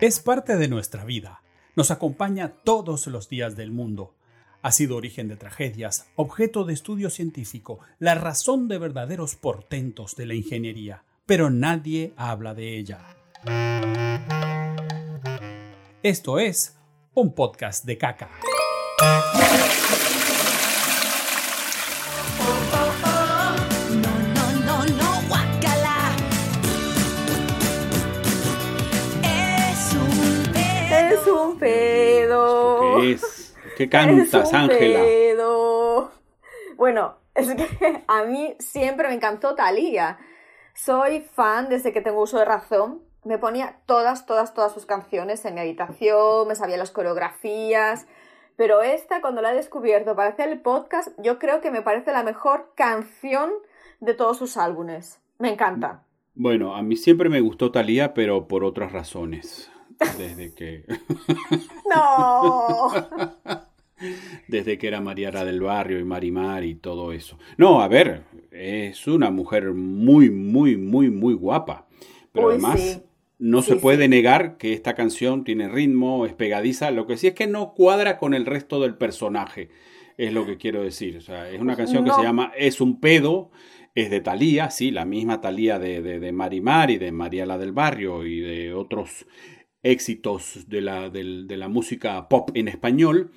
Es parte de nuestra vida. Nos acompaña todos los días del mundo. Ha sido origen de tragedias, objeto de estudio científico, la razón de verdaderos portentos de la ingeniería, pero nadie habla de ella. Esto es un podcast de caca. ¿Qué cantas, Ángela? Bueno, es que a mí siempre me encantó Thalía. Soy fan desde que tengo uso de razón. Me ponía todas, todas, todas sus canciones en mi habitación, me sabía las coreografías. Pero esta, cuando la he descubierto para hacer el podcast, yo creo que me parece la mejor canción de todos sus álbumes. Me encanta. Bueno, a mí siempre me gustó Thalía, pero por otras razones. Desde que, No. desde que era Mariara del Barrio y Marimar y todo eso. No, a ver, es una mujer muy, muy, muy, muy guapa. Pero Uy, además, sí. no Sí, se puede sí. negar que esta canción tiene ritmo, es pegadiza. Lo que sí es que no cuadra con el resto del personaje, es lo que quiero decir. O sea, es una canción que se llama Es un pedo. Es de Thalía, sí, la misma Thalía de, de, de Marimar y de Mariala del Barrio y de otros éxitos de la, de la música pop en español.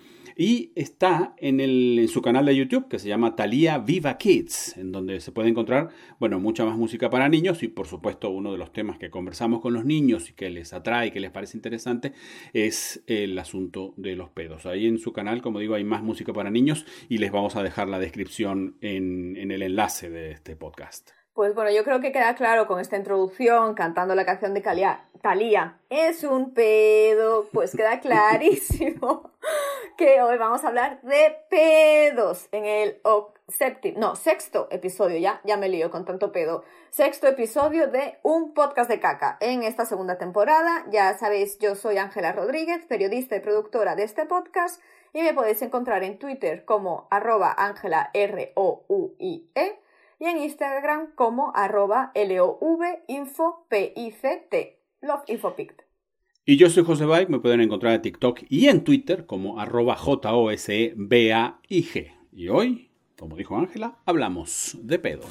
Y está en, el, en su canal de YouTube que se llama Thalía Viva Kids, en donde se puede encontrar, bueno, mucha más música para niños y por supuesto uno de los temas que conversamos con los niños y que les atrae y que les parece interesante es el asunto de los pedos. Ahí en su canal, como digo, hay más música para niños y les vamos a dejar la descripción en, en el enlace de este podcast. Pues bueno, yo creo que queda claro con esta introducción, cantando la canción de Calia- Thalía, es un pedo, pues queda clarísimo que hoy vamos a hablar de pedos en el séptimo, no, sexto episodio, ya, ya me lío con tanto pedo, sexto episodio de un podcast de caca. En esta segunda temporada, ya sabéis, yo soy Ángela Rodríguez, periodista y productora de este podcast, y me podéis encontrar en Twitter como arroba Ángela R-O-U-I-E y en Instagram como arroba L-O-V-info-P-I-C-T. Love Infopict. Y yo soy José Baik, me pueden encontrar en TikTok y en Twitter como arroba J-O-S-E-B-A-I-G. Y hoy, como dijo Ángela, hablamos de pedos.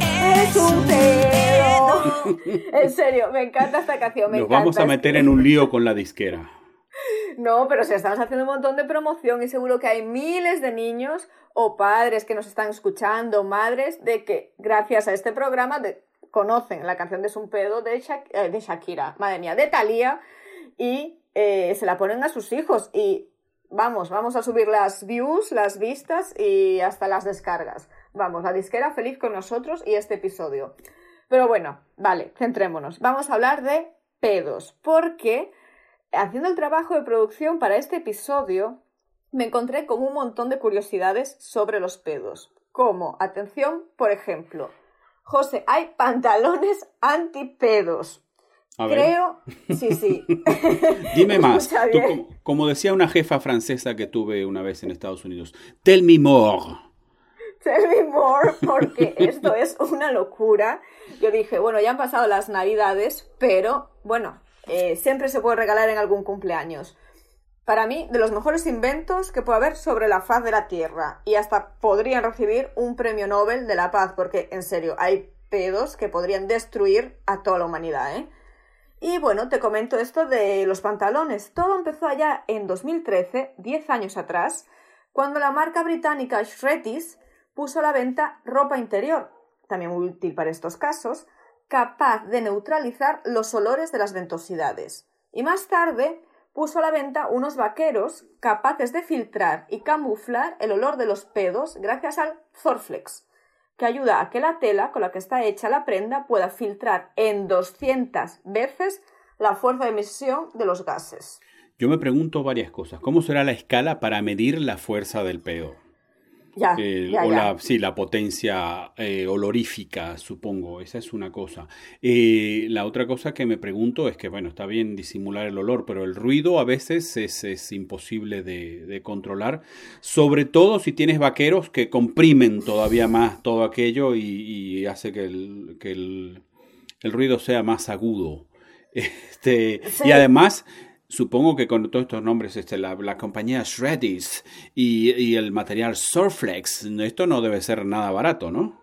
¡Es un pedo! En serio, me encanta esta canción, me Nos encanta. vamos a meter en un lío con la disquera. No, pero si estamos haciendo un montón de promoción y seguro que hay miles de niños o padres que nos están escuchando, madres, de que gracias a este programa de- conocen la canción de Es un pedo de, eh, Shakira, madre mía, de Thalía, y eh, se la ponen a sus hijos. Y vamos, vamos a subir las views, las vistas y hasta las descargas. Vamos, la disquera feliz con nosotros y este episodio. Pero bueno, vale, centrémonos. Vamos a hablar de pedos, porque haciendo el trabajo de producción para este episodio, me encontré con un montón de curiosidades sobre los pedos. Como, atención, por ejemplo, José, hay pantalones antipedos. A ver, Creo, sí, sí. dime más. Tú, como decía una jefa francesa que tuve una vez en Estados Unidos, tell me more. Tell me more, porque esto es una locura. Yo dije, bueno, ya han pasado las navidades, pero bueno, eh, siempre se puede regalar en algún cumpleaños. Para mí, de los mejores inventos que puede haber sobre la faz de la Tierra. Y hasta podrían recibir un premio Nobel de la paz, porque en serio, hay pedos que podrían destruir a toda la humanidad, ¿eh? Y bueno, te comento esto de los pantalones. Todo empezó allá en 2013, 10 años atrás, cuando la marca británica Shreddies puso a la venta ropa interior, también muy útil para estos casos, capaz de neutralizar los olores de las ventosidades. Y más tarde puso a la venta unos vaqueros capaces de filtrar y camuflar el olor de los pedos gracias al Zorflex, que ayuda a que la tela con la que está hecha la prenda pueda filtrar en 200 veces la fuerza de emisión de los gases. Yo me pregunto varias cosas. ¿Cómo será la escala para medir la fuerza del pedo? Ya, El- ya, o ya. La, sí, la potencia eh, olorífica, supongo. Esa es una cosa. Eh, la otra cosa que me pregunto es que, bueno, está bien disimular el olor, pero el ruido a veces es, es imposible de, de controlar. Sobre todo si tienes vaqueros que comprimen todavía más todo aquello y, y hace que, el, que el, el ruido sea más agudo. Este, Sí. Y además, supongo que con todos estos nombres, este, la, compañía Shreddies y, y el material Surflex, esto no debe ser nada barato, ¿no?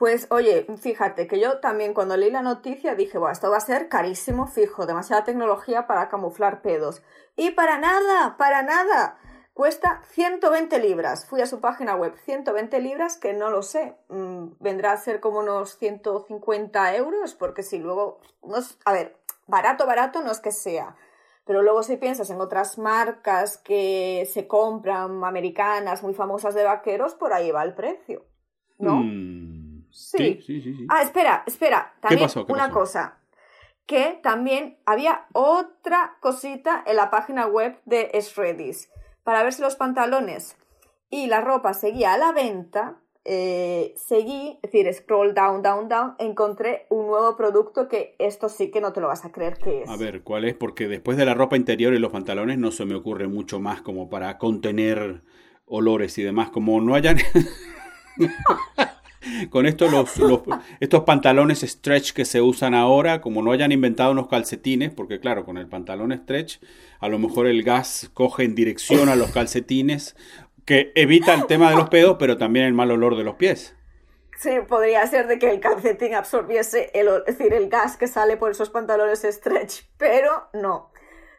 Pues oye, fíjate que yo también cuando leí la noticia dije, bueno, esto va a ser carísimo, fijo, demasiada tecnología para camuflar pedos. Y para nada, para nada. Cuesta 120 libras. Fui a su página web, 120 libras, que no lo sé. mm, vendrá a ser como unos 150 euros, porque si luego... No es- a ver, barato, barato no es que sea. Pero luego si piensas en otras marcas que se compran, americanas, muy famosas de vaqueros, por ahí va el precio. ¿no? Mm, Sí. sí, sí, sí, sí. Ah, espera, espera. También pasó? ¿Qué una pasó? cosa. Que también había otra cosita en la página web de Shreddies. Para ver si los pantalones y la ropa seguía a la venta, eh, seguí, es decir, scroll down, down, down, encontré un nuevo producto que esto sí que no te lo vas a creer que es. A ver, ¿cuál es? Porque después de la ropa interior y los pantalones no se me ocurre mucho más como para contener olores y demás. Como no hayan... Con esto los, los- estos pantalones stretch que se usan ahora, como no hayan inventado unos calcetines, porque claro, con el pantalón stretch, a lo mejor el gas coge en dirección a los calcetines, que evita el tema de los pedos, pero también el mal olor de los pies. Sí, podría ser de que el calcetín absorbiese el, es decir, el gas que sale por esos pantalones stretch, pero no.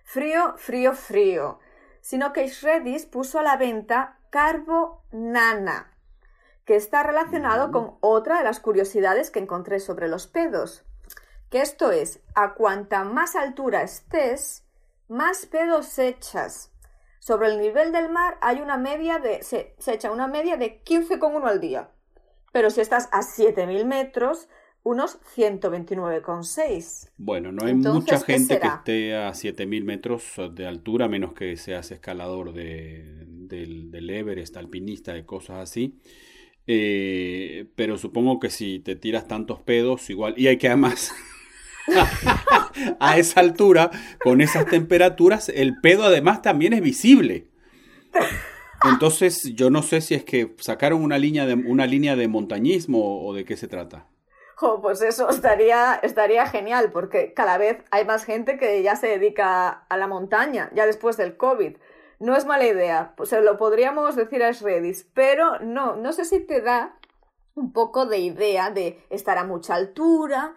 Frío, frío, frío. Sino que Shreddies puso a la venta Carbo Nana, que está relacionado con otra de las curiosidades que encontré sobre los pedos. Que esto es, a cuanta más altura estés, más pedos echas. Sobre el nivel del mar hay una media de, se, se echa una media de 15,1 al día. Pero si estás a 7.000 metros, unos 129,6. Bueno, no hay Entonces, mucha ¿qué gente que esté a 7000 metros de altura, a menos que seas escalador de, del, del Everest, alpinista, de cosas así. Eh, pero supongo que si te tiras tantos pedos, igual. Y hay que además. a esa altura, con esas temperaturas, el pedo además también es visible. Entonces, yo no sé si es que sacaron una línea de, una línea de montañismo o de qué se trata. Jo, pues eso estaría, estaría genial, porque cada vez hay más gente que ya se dedica a la montaña, ya después del COVID. No es mala idea, pues se lo podríamos decir a Shredis, pero no, no sé si te da un poco de idea de estar a mucha altura,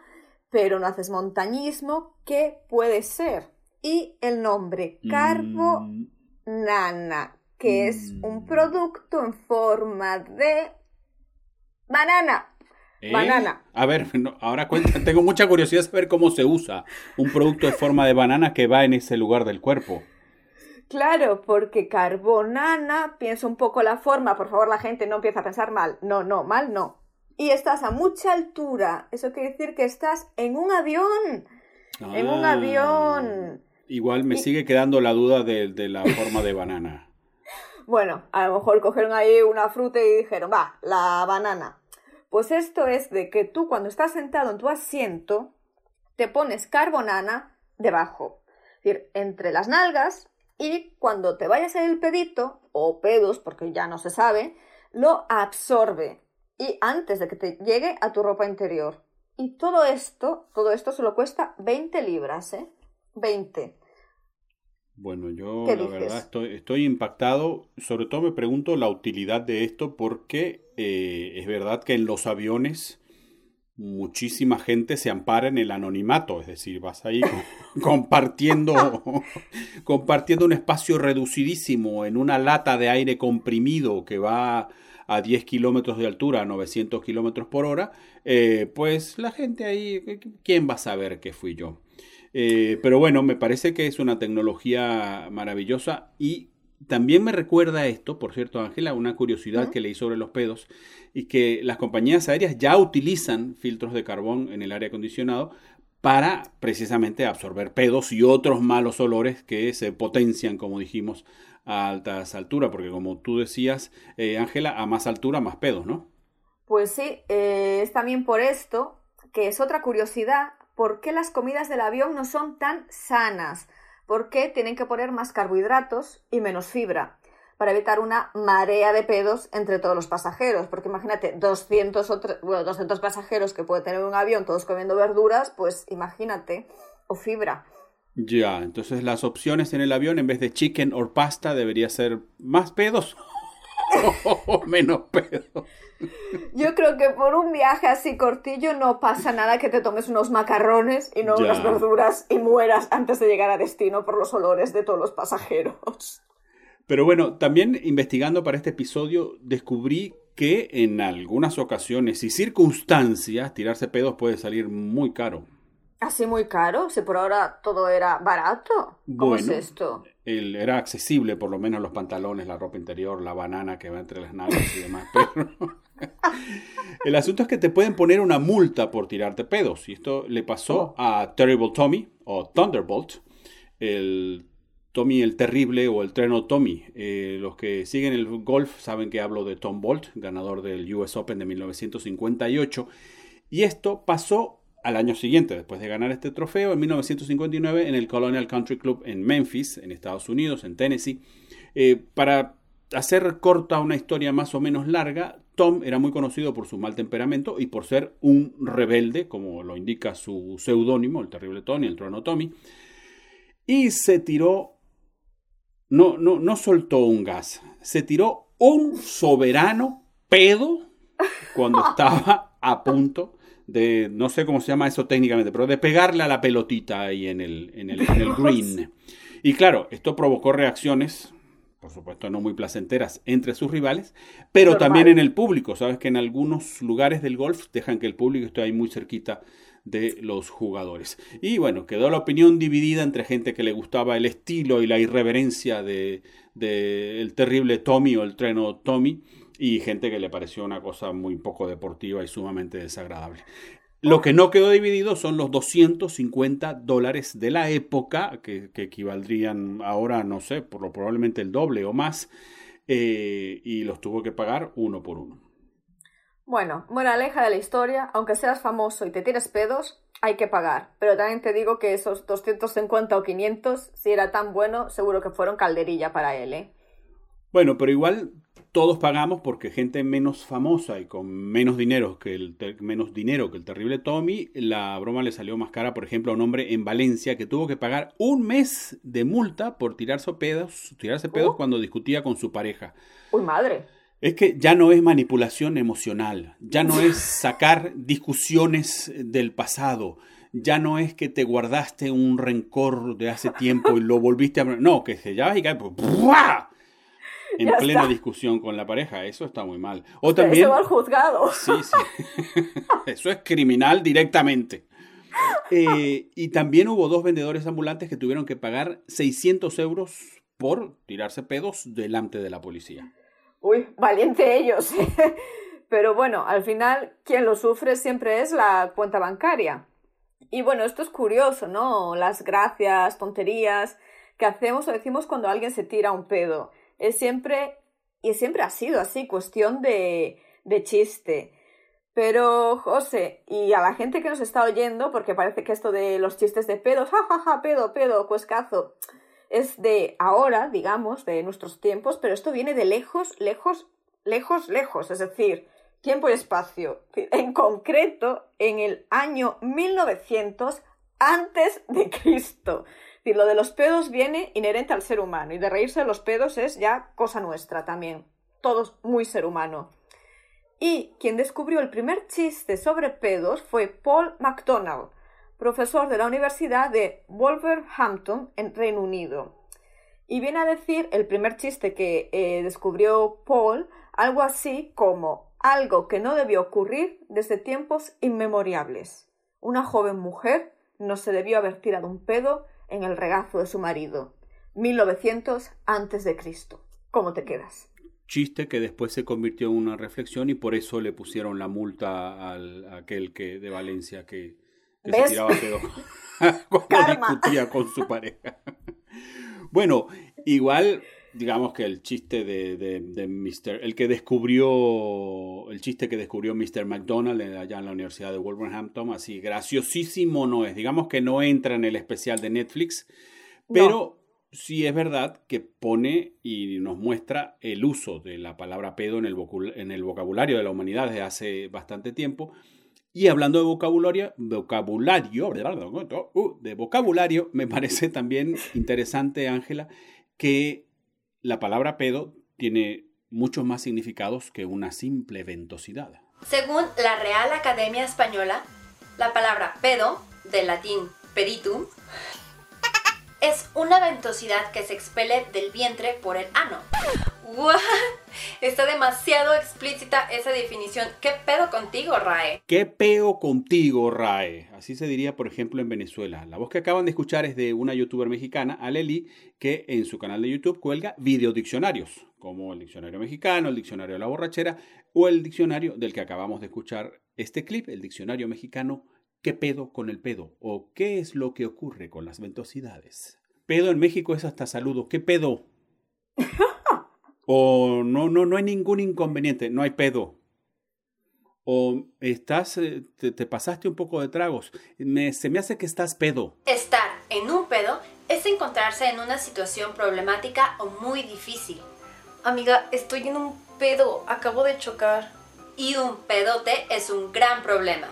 pero no haces montañismo, ¿qué puede ser? Y el nombre, Carbo Mm, que es Mm. un producto en forma de banana. ¿Eh? Banana. A ver, no, ahora cuenta, tengo mucha curiosidad de saber cómo se usa un producto de forma de banana que va en ese lugar del cuerpo. Claro, porque carbonana, piensa un poco la forma, por favor la gente no empieza a pensar mal, no, no, mal no. Y estás a mucha altura, eso quiere decir que estás en un avión, en un Ah, avión. Igual me Y- sigue quedando la duda de, de la forma de banana. Bueno, a lo mejor cogieron ahí una fruta y dijeron, va, la banana. Pues esto es de que tú cuando estás sentado en tu asiento, te pones carbonana debajo, es decir, entre las nalgas y cuando te vayas en el pedito, o pedos, porque ya no se sabe, lo absorbe y antes de que te llegue a tu ropa interior. Y todo esto, todo esto solo cuesta 20 libras, ¿eh? 20. Bueno, yo ¿Qué la dices? verdad estoy, estoy impactado. Sobre todo me pregunto la utilidad de esto porque eh, es verdad que en los aviones muchísima gente se ampara en el anonimato, es decir, vas ahí co- compartiendo, compartiendo un espacio reducidísimo en una lata de aire comprimido que va a 10 kilómetros de altura, a 900 kilómetros por hora, eh, pues la gente ahí, ¿quién va a saber que fui yo? Eh, pero bueno, me parece que es una tecnología maravillosa y también me recuerda esto, por cierto, Ángela, una curiosidad que leí sobre los pedos y que las compañías aéreas ya utilizan filtros de carbón en el aire acondicionado para precisamente absorber pedos y otros malos olores que se potencian, como dijimos, a altas alturas, porque como tú decías, eh, Ángela, a más altura, más pedos, ¿no? Pues sí, eh, es también por esto que es otra curiosidad, ¿por qué las comidas del avión no son tan sanas? ¿Por qué tienen que poner más carbohidratos y menos fibra? Para evitar una marea de pedos entre todos los pasajeros. Porque imagínate, 200, o bueno, 200 pasajeros que puede tener un avión, todos comiendo verduras, pues imagínate. o fibra. Ya, entonces las opciones en el avión en vez de chicken or pasta debería ser más pedos o menos pedos. Yo creo que por un viaje así cortillo no pasa nada que te tomes unos macarrones y no unas verduras y mueras antes de llegar a destino por los olores de todos los pasajeros. Pero bueno, también investigando para este episodio descubrí que en algunas ocasiones y circunstancias tirarse pedos puede salir muy caro. Así muy caro, si por ahora todo era barato. ¿Cómo Bueno. es esto? El- era accesible, por lo menos los pantalones, la ropa interior, la banana que va entre las nalgas y demás. Pero el asunto es que te pueden poner una multa por tirarte pedos. Y esto le pasó a Terrible Tommy o Thunderbolt, el Tommy el Terrible o el Treno Tommy. Eh, los que siguen el golf saben que hablo de Tom Bolt, ganador del US Open de 1958. Y esto pasó al año siguiente, después de ganar este trofeo, en 1959, en el Colonial Country Club en Memphis, en Estados Unidos, en Tennessee. Eh, para hacer corta una historia más o menos larga, Tom era muy conocido por su mal temperamento y por ser un rebelde, como lo indica su seudónimo, el terrible Tony, el trono Tommy, y se tiró, no, no, no soltó un gas, se tiró un soberano pedo cuando estaba a punto de, no sé cómo se llama eso técnicamente, pero de pegarle a la pelotita ahí en el, en el, en el green. Y claro, esto provocó reacciones, por supuesto no muy placenteras, entre sus rivales, pero Normal. también en el público. Sabes que en algunos lugares del golf dejan que el público esté ahí muy cerquita de los jugadores. Y bueno, quedó la opinión dividida entre gente que le gustaba el estilo y la irreverencia de, de el terrible Tommy o el treno Tommy y gente que le pareció una cosa muy poco deportiva y sumamente desagradable. Lo que no quedó dividido son los 250 dólares de la época, que, que equivaldrían ahora, no sé, por lo probablemente el doble o más, eh, y los tuvo que pagar uno por uno. Bueno, moraleja de la historia, aunque seas famoso y te tires pedos, hay que pagar. Pero también te digo que esos 250 o 500, si era tan bueno, seguro que fueron calderilla para él, ¿eh? Bueno, pero igual todos pagamos porque gente menos famosa y con menos dinero que el menos dinero que el terrible Tommy, la broma le salió más cara, por ejemplo, a un hombre en Valencia que tuvo que pagar un mes de multa por tirarse pedos, tirarse pedos Uh. cuando discutía con su pareja. Uy, madre. Es que ya no es manipulación emocional, ya no es sacar discusiones del pasado, ya no es que te guardaste un rencor de hace tiempo y lo volviste a... No, que se ya y cae... ¡buah! En Ya plena está. discusión con la pareja, eso está muy mal. O también... va al juzgado. Sí, sí. Eso es criminal directamente. Eh, y también hubo dos vendedores ambulantes que tuvieron que pagar 600 euros por tirarse pedos delante de la policía. Uy, valiente ellos. Pero bueno, al final quien lo sufre siempre es la cuenta bancaria. Y bueno, esto es curioso, ¿no? Las gracias, tonterías que hacemos o decimos cuando alguien se tira un pedo. Es siempre, y siempre ha sido así, cuestión de, de chiste. Pero, José, y a la gente que nos está oyendo, porque parece que esto de los chistes de pedos, jajaja, pedo, pedo, cuescazo, es de ahora, digamos, de nuestros tiempos, pero esto viene de lejos, lejos, lejos, lejos, es decir, tiempo y espacio. En concreto, en el año 1900 antes de Cristo. Lo de los pedos viene inherente al ser humano y de reírse de los pedos es ya cosa nuestra también. Todos muy ser humano. Y quien descubrió el primer chiste sobre pedos fue Paul MacDonald, profesor de la Universidad de Wolverhampton en Reino Unido. Y viene a decir el primer chiste que eh, descubrió Paul, algo así como algo que no debió ocurrir desde tiempos inmemoriales. Una joven mujer no se debió haber tirado un pedo en el regazo de su marido. 1900 antes de Cristo. ¿Cómo te quedas? Chiste que después se convirtió en una reflexión y por eso le pusieron la multa al a aquel que de Valencia que, que se tiraba pedo cuando Karma. discutía con su pareja. bueno, igual digamos que el chiste de, de, de Mr. el que descubrió el chiste que descubrió Mr. McDonald allá en la Universidad de Wolverhampton, así graciosísimo no es, digamos que no entra en el especial de Netflix, pero sí es verdad que pone y nos muestra el uso de la palabra pedo en el, en el vocabulario de la humanidad desde hace bastante tiempo Y hablando de vocabulario, vocabulario, de vocabulario, me parece también interesante, Ángela, que la palabra pedo tiene muchos más significados que una simple ventosidad. Según la Real Academia Española, la palabra pedo, del latín peritum, es una ventosidad que se expele del vientre por el ano. ¿What? Está demasiado explícita esa definición. ¿Qué pedo contigo, Rae? ¿Qué peo contigo, Rae? Así se diría, por ejemplo, en Venezuela. La voz que acaban de escuchar es de una youtuber mexicana, Aleli, que en su canal de YouTube cuelga videodiccionarios, como el diccionario mexicano, el diccionario de la borrachera o el diccionario del que acabamos de escuchar este clip, el diccionario mexicano ¿Qué pedo con el pedo? ¿O qué es lo que ocurre con las ventosidades? Pedo en México es hasta saludo. ¿Qué pedo? o no, no, no hay ningún inconveniente, no hay pedo. O estás, eh, te, te pasaste un poco de tragos. Me, se me hace que estás pedo. Estar en un pedo es encontrarse en una situación problemática o muy difícil. Amiga, estoy en un pedo, acabo de chocar. Y un pedote es un gran problema.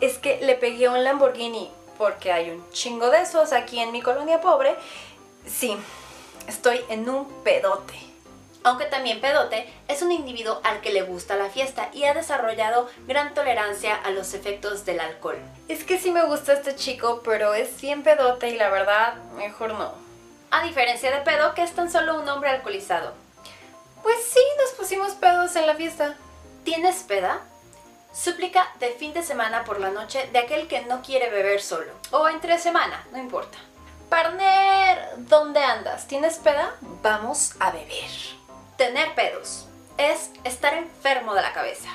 Es que le pegué a un Lamborghini porque hay un chingo de esos aquí en mi colonia pobre. Sí, estoy en un pedote. Aunque también pedote es un individuo al que le gusta la fiesta y ha desarrollado gran tolerancia a los efectos del alcohol. Es que sí me gusta este chico, pero es bien pedote y la verdad, mejor no. A diferencia de pedo, que es tan solo un hombre alcoholizado. Pues sí, nos pusimos pedos en la fiesta. ¿Tienes peda? Súplica de fin de semana por la noche de aquel que no quiere beber solo. O entre semana, no importa. Partner, ¿dónde andas? ¿Tienes peda? Vamos a beber. Tener pedos es estar enfermo de la cabeza.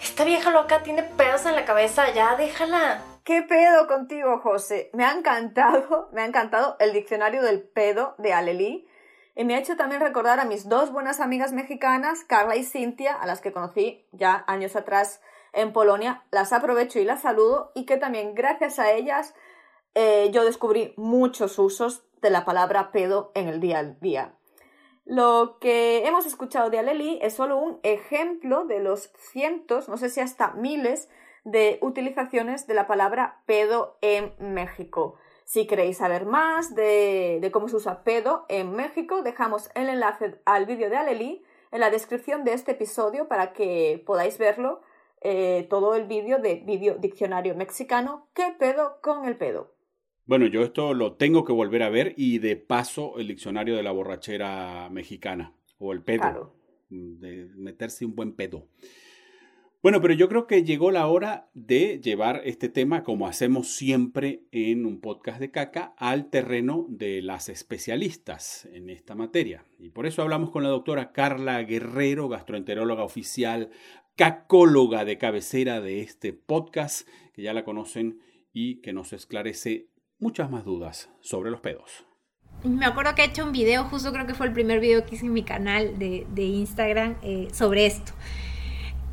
Esta vieja loca tiene pedos en la cabeza, ya déjala. ¿Qué pedo contigo, José? Me ha encantado, me ha encantado el diccionario del pedo de Aleli. Y me ha hecho también recordar a mis dos buenas amigas mexicanas, Carla y Cintia, a las que conocí ya años atrás en Polonia. Las aprovecho y las saludo y que también gracias a ellas eh, yo descubrí muchos usos de la palabra pedo en el día a día. Lo que hemos escuchado de Aleli es solo un ejemplo de los cientos, no sé si hasta miles, de utilizaciones de la palabra pedo en México. Si queréis saber más de, cómo se usa pedo en México, dejamos el enlace al vídeo de Aleli en la descripción de este episodio para que podáis verlo eh, todo el vídeo de vídeo diccionario mexicano, ¿qué pedo con el pedo? Bueno, yo esto lo tengo que volver a ver y de paso el diccionario de la borrachera mexicana o el pedo, Claro. de meterse un buen pedo. Bueno, pero yo creo que llegó la hora de llevar este tema, como hacemos siempre en un podcast de caca, al terreno de las especialistas en esta materia. Y por eso hablamos con la doctora Carla Guerrero, gastroenteróloga oficial, cacóloga de cabecera de este podcast, que ya la conocen y que nos esclarece muchas más dudas sobre los pedos. Me acuerdo que he hecho un video, justo creo que fue el primer video que hice en mi canal de, Instagram eh, sobre esto.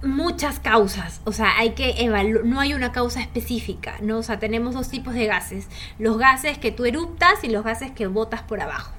Muchas causas, o sea, hay que evaluar, no hay una causa específica, ¿no? O sea, tenemos dos tipos de gases, los gases que tú eruptas y los gases que botas por abajo.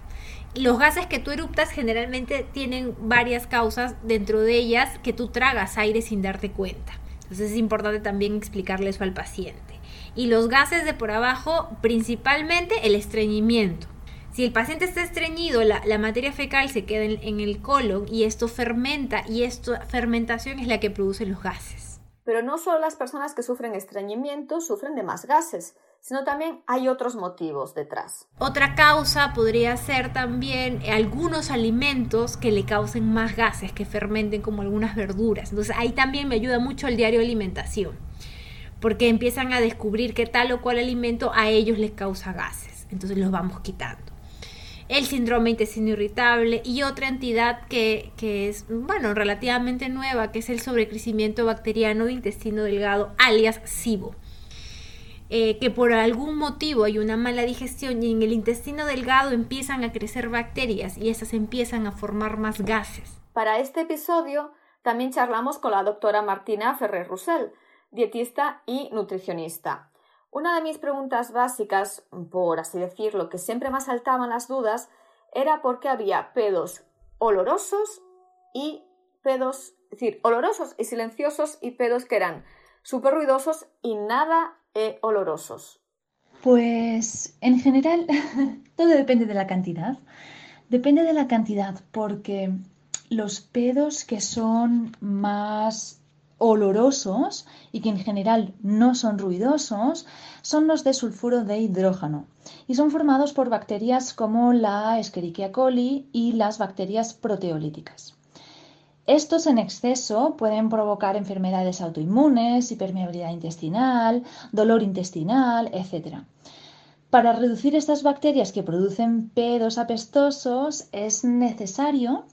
Los gases que tú eruptas generalmente tienen varias causas, dentro de ellas que tú tragas aire sin darte cuenta. Entonces es importante también explicarle eso al paciente. Y los gases de por abajo, principalmente el estreñimiento. Si el paciente está estreñido, la, la materia fecal se queda en, en el colon y esto fermenta y esta fermentación es la que produce los gases. Pero no solo las personas que sufren estreñimiento sufren de más gases, sino también hay otros motivos detrás. Otra causa podría ser también algunos alimentos que le causen más gases, que fermenten como algunas verduras. Entonces ahí también me ayuda mucho el diario de alimentación, porque empiezan a descubrir que tal o cual alimento a ellos les causa gases. Entonces los vamos quitando. El síndrome intestino irritable y otra entidad que, que es, bueno, relativamente nueva, que es el sobrecrecimiento bacteriano de intestino delgado, alias SIBO eh, que por algún motivo hay una mala digestión y en el intestino delgado empiezan a crecer bacterias y esas empiezan a formar más gases. Para este episodio también charlamos con la doctora Martina Ferrer Russell, dietista y nutricionista. Una de mis preguntas básicas, por así decirlo, que siempre me saltaban las dudas, era por qué había pedos olorosos y pedos, es decir, olorosos y silenciosos y pedos que eran súper ruidosos y nada eh, olorosos. Pues en general todo depende de la cantidad. Depende de la cantidad porque los pedos que son más olorosos y que en general no son ruidosos son los de sulfuro de hidrógeno y son formados por bacterias como la Escherichia coli y las bacterias proteolíticas. Estos en exceso pueden provocar enfermedades autoinmunes, hipermeabilidad intestinal, dolor intestinal, etc. Para reducir estas bacterias que producen pedos apestosos es necesario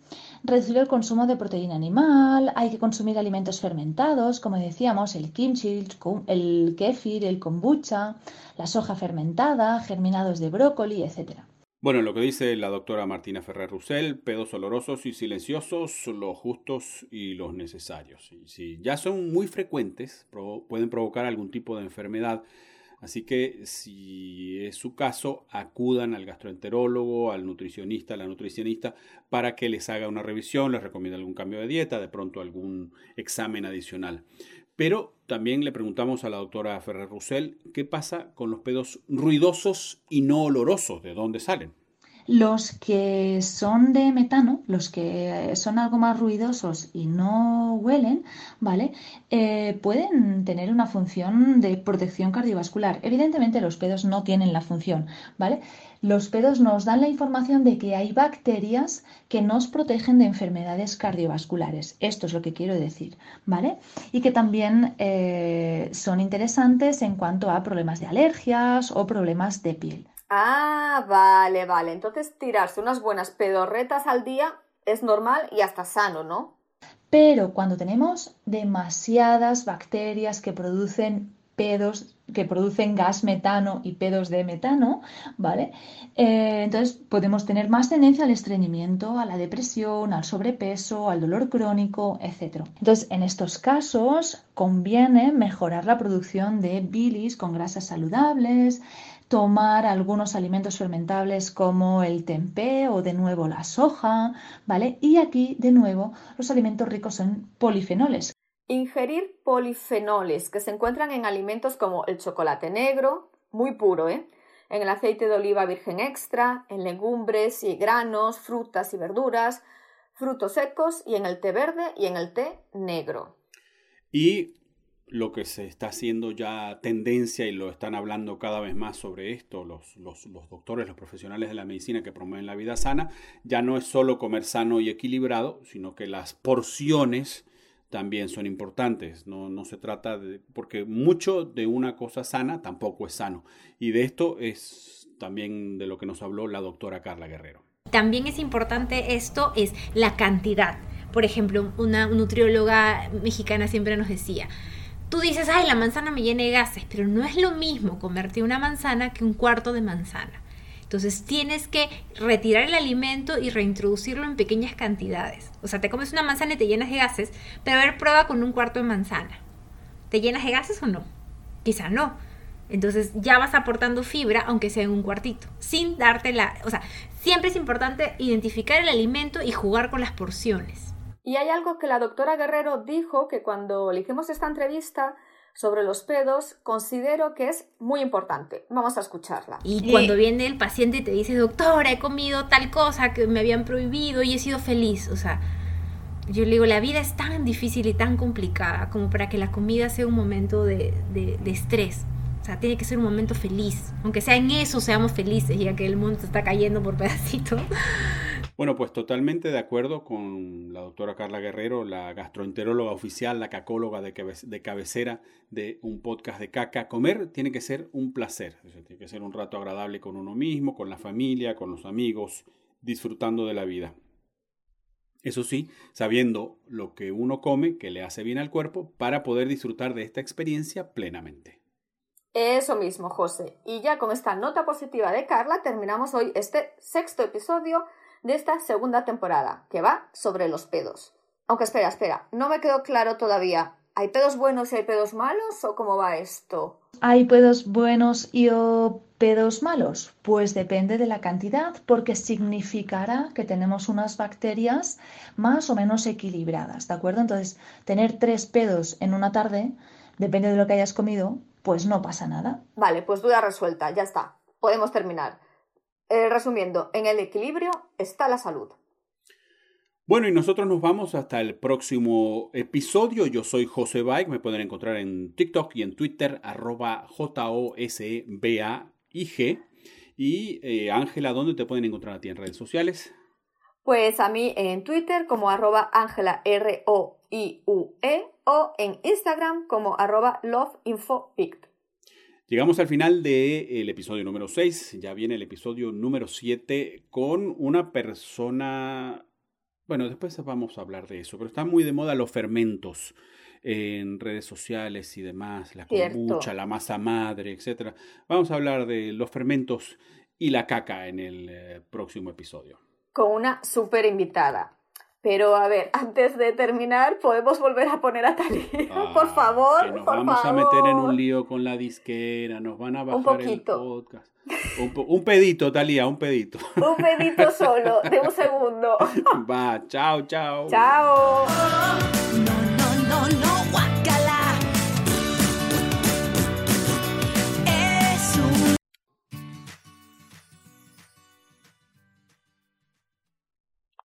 reducir el consumo de proteína animal, hay que consumir alimentos fermentados, como decíamos, el kimchi, el kefir, el kombucha, la soja fermentada, germinados de brócoli, etc. Bueno, lo que dice la doctora Martina Ferrer Russell, pedos olorosos y silenciosos, los justos y los necesarios. Si ya son muy frecuentes, pueden provocar algún tipo de enfermedad Así que si es su caso, acudan al gastroenterólogo, al nutricionista, a la nutricionista, para que les haga una revisión, les recomienda algún cambio de dieta, de pronto algún examen adicional. Pero también le preguntamos a la doctora Ferrer Roussel qué pasa con los pedos ruidosos y no olorosos, de dónde salen. Los que son de metano, los que son algo más ruidosos y no huelen, ¿vale? Eh, pueden tener una función de protección cardiovascular. Evidentemente los pedos no tienen la función, ¿vale? Los pedos nos dan la información de que hay bacterias que nos protegen de enfermedades cardiovasculares. Esto es lo que quiero decir, ¿vale? Y que también eh, son interesantes en cuanto a problemas de alergias o problemas de piel. Ah, vale, vale. Entonces tirarse unas buenas pedorretas al día es normal y hasta sano, ¿no? Pero cuando tenemos demasiadas bacterias que producen pedos, que producen gas metano y pedos de metano, ¿vale? Eh, entonces podemos tener más tendencia al estreñimiento, a la depresión, al sobrepeso, al dolor crónico, etc. Entonces, en estos casos conviene mejorar la producción de bilis con grasas saludables, tomar algunos alimentos fermentables como el tempeh o de nuevo la soja, ¿vale? Y aquí de nuevo los alimentos ricos en polifenoles. Ingerir polifenoles que se encuentran en alimentos como el chocolate negro, muy puro, ¿eh? En el aceite de oliva virgen extra, en legumbres y granos, frutas y verduras, frutos secos y en el té verde y en el té negro. Y lo que se está haciendo ya tendencia y lo están hablando cada vez más sobre esto los, los, doctores, los profesionales de la medicina que promueven la vida sana, ya no es solo comer sano y equilibrado, sino que las porciones también son importantes. No, no se trata de. porque mucho de una cosa sana tampoco es sano. Y de esto es también de lo que nos habló la doctora Carla Guerrero. También es importante esto, es la cantidad. Por ejemplo, una nutrióloga mexicana siempre nos decía, tú dices, ay, la manzana me llena de gases, pero no es lo mismo comerte una manzana que un cuarto de manzana. Entonces tienes que retirar el alimento y reintroducirlo en pequeñas cantidades. O sea, te comes una manzana y te llenas de gases, pero a ver, prueba con un cuarto de manzana. ¿Te llenas de gases o no? Quizá no. Entonces ya vas aportando fibra, aunque sea en un cuartito, sin darte la... O sea, siempre es importante identificar el alimento y jugar con las porciones. Y hay algo que la doctora Guerrero dijo que cuando le esta entrevista sobre los pedos, considero que es muy importante. Vamos a escucharla. Y cuando viene el paciente y te dice, doctora, he comido tal cosa que me habían prohibido y he sido feliz, o sea, yo le digo, la vida es tan difícil y tan complicada como para que la comida sea un momento de, de, de estrés. O sea, tiene que ser un momento feliz. Aunque sea en eso seamos felices, ya que el mundo se está cayendo por pedacitos. Bueno, pues totalmente de acuerdo con la doctora Carla Guerrero, la gastroenteróloga oficial, la cacóloga de, cabecera de un podcast de caca. Comer tiene que ser un placer, tiene que ser un rato agradable con uno mismo, con la familia, con los amigos, disfrutando de la vida. Eso sí, sabiendo lo que uno come, que le hace bien al cuerpo, para poder disfrutar de esta experiencia plenamente. Eso mismo, José. Y ya con esta nota positiva de Carla terminamos hoy este sexto episodio de esta segunda temporada, que va sobre los pedos. Aunque espera, espera, no me quedó claro todavía. ¿Hay pedos buenos y hay pedos malos o cómo va esto? ¿Hay pedos buenos y o pedos malos? Pues depende de la cantidad porque significará que tenemos unas bacterias más o menos equilibradas, ¿de acuerdo? Entonces, tener tres pedos en una tarde depende de lo que hayas comido, pues no pasa nada. Vale, pues duda resuelta, ya está. Podemos terminar. Eh, resumiendo, en el equilibrio está la salud. Bueno, y nosotros nos vamos hasta el próximo episodio. Yo soy José Bike, me pueden encontrar en TikTok y en Twitter, arroba J-O-S-B-A-I-G. Y eh, Ángela, ¿dónde te pueden encontrar a ti en redes sociales? Pues a mí en Twitter como arroba Ángela R-O-I-U-E o en Instagram como arroba loveinfopict. Llegamos al final del episodio número 6, ya viene el episodio número 7 con una persona, bueno, después vamos a hablar de eso, pero están muy de moda los fermentos en redes sociales y demás, la kombucha, la masa madre, etc. Vamos a hablar de los fermentos y la caca en el eh, próximo episodio. Con una súper invitada. Pero a ver, antes de terminar, ¿podemos volver a poner a Talía? por Ah, favor, que nos por vamos favor. a meter en un lío con la disquera, nos van a Un bajar el poquito. podcast. Un, un pedito, Talía, un pedito. Un pedito solo, de un segundo. Va, chao, chao. Chao.